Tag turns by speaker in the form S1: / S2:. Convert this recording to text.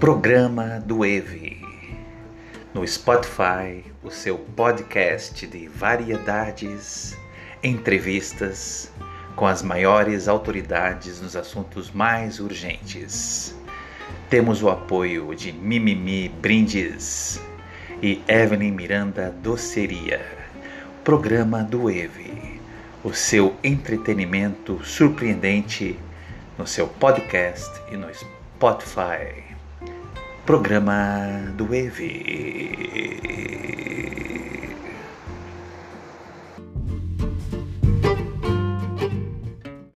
S1: Programa do EVE. No Spotify, o seu podcast de variedades, entrevistas com as maiores autoridades nos assuntos mais urgentes. Temos o apoio de Mimimi Brindes e Evelyn Miranda Doceria. Programa do EVE. O seu entretenimento surpreendente no seu podcast e no Spotify. Programa do EV.